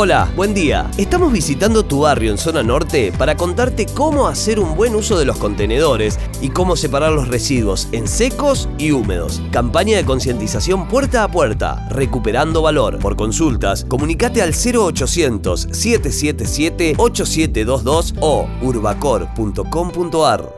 Hola, buen día. Estamos visitando tu barrio en zona norte para contarte cómo hacer un buen uso de los contenedores y cómo separar los residuos en secos y húmedos. Campaña de concientización puerta a puerta, recuperando valor. Por consultas, comunicate al 0800 777 8722 o urbacor.com.ar.